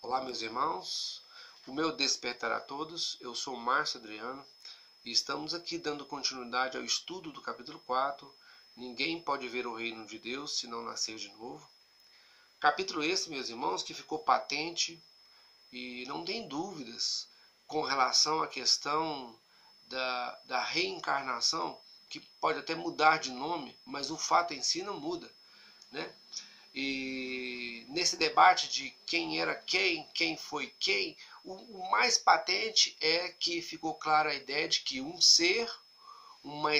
Olá, meus irmãos. O meu despertar a todos. Eu sou Márcio Adriano e estamos aqui dando continuidade ao estudo do capítulo 4. Ninguém pode ver o reino de Deus se não nascer de novo. Capítulo esse, meus irmãos, que ficou patente e não tem dúvidas com relação à questão da, da reencarnação, que pode até mudar de nome, mas o fato em si não muda. Né? E nesse debate de quem era quem, quem foi quem, o, o mais patente é que ficou clara a ideia de que um ser uma,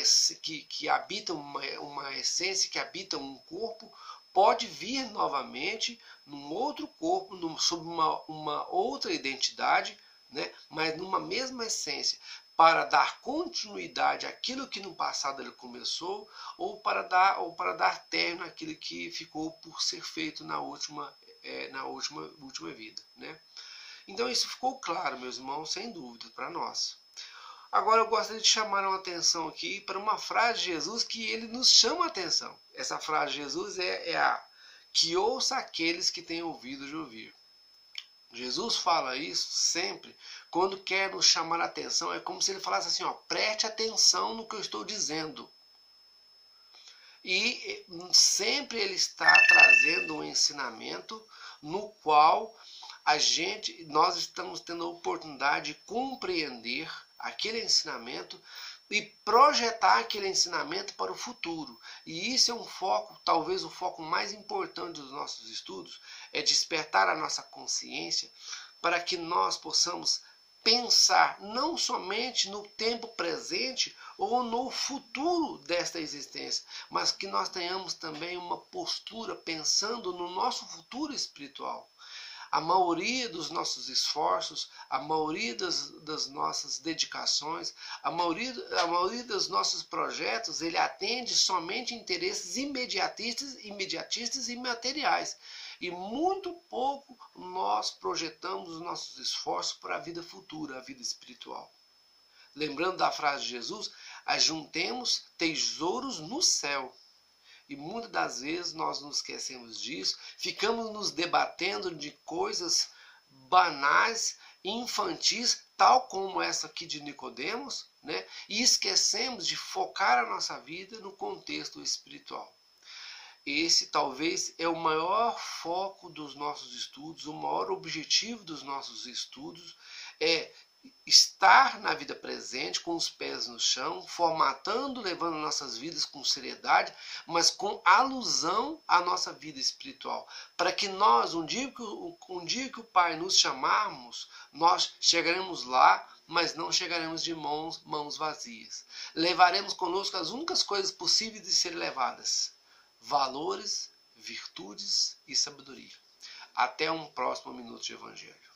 que, que habita uma, uma essência, que habita um corpo, pode vir novamente num outro corpo, num, sob uma, uma outra identidade, né, mas numa mesma essência, para dar continuidade àquilo que no passado ele começou, ou para dar, ou para dar término àquilo que ficou por ser feito na última, é, na última, última vida. Né? Então isso ficou claro, meus irmãos, sem dúvida, para nós. Agora eu gostaria de chamar a atenção aqui para uma frase de Jesus que ele nos chama a atenção. Essa frase de Jesus é, é a que ouça aqueles que têm ouvido de ouvir. Jesus fala isso sempre quando quer nos chamar a atenção. É como se ele falasse assim: ó, preste atenção no que eu estou dizendo. E sempre ele está trazendo um ensinamento no qual a gente, nós estamos tendo a oportunidade de compreender aquele ensinamento e projetar aquele ensinamento para o futuro. E isso é um foco, talvez o foco mais importante dos nossos estudos, é despertar a nossa consciência para que nós possamos pensar não somente no tempo presente ou no futuro desta existência, mas que nós tenhamos também uma postura pensando no nosso futuro espiritual a maioria dos nossos esforços, a maioria das, das, nossas dedicações, a maioria, a maioria dos nossos projetos, ele atende somente interesses imediatistas, imediatistas e materiais. E muito pouco nós projetamos os nossos esforços para a vida futura, a vida espiritual. Lembrando da frase de Jesus, ajuntemos tesouros no céu e muitas das vezes nós nos esquecemos disso, ficamos nos debatendo de coisas banais, infantis, tal como essa aqui de Nicodemos, né? E esquecemos de focar a nossa vida no contexto espiritual. Esse talvez é o maior foco dos nossos estudos, o maior objetivo dos nossos estudos é estar na vida presente, com os pés no chão, formatando, levando nossas vidas com seriedade, mas com alusão à nossa vida espiritual. Para que nós, um dia que, um dia que o Pai nos chamarmos, nós chegaremos lá, mas não chegaremos de mãos, mãos vazias. Levaremos conosco as únicas coisas possíveis de serem levadas: valores, virtudes e sabedoria. Até um próximo minuto de Evangelho.